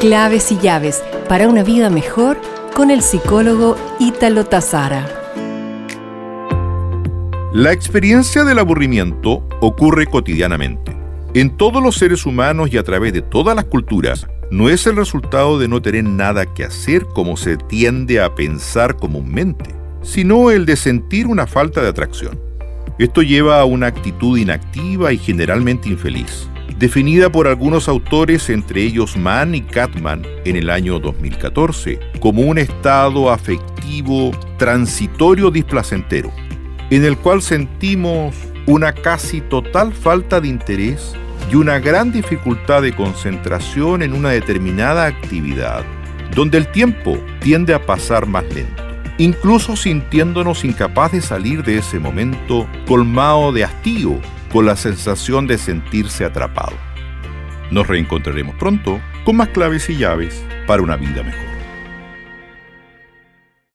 Claves y llaves para una vida mejor con el psicólogo Ítalo Tazara. La experiencia del aburrimiento ocurre cotidianamente. En todos los seres humanos y a través de todas las culturas, no es el resultado de no tener nada que hacer como se tiende a pensar comúnmente, sino el de sentir una falta de atracción. Esto lleva a una actitud inactiva y generalmente infeliz, definida por algunos autores, entre ellos Mann y Katman, en el año 2014, como un estado afectivo transitorio displacentero, en el cual sentimos una casi total falta de interés y una gran dificultad de concentración en una determinada actividad, donde el tiempo tiende a pasar más lento, incluso sintiéndonos incapaces de salir de ese momento colmado de hastío, con la sensación de sentirse atrapado. Nos reencontraremos pronto con más claves y llaves para una vida mejor.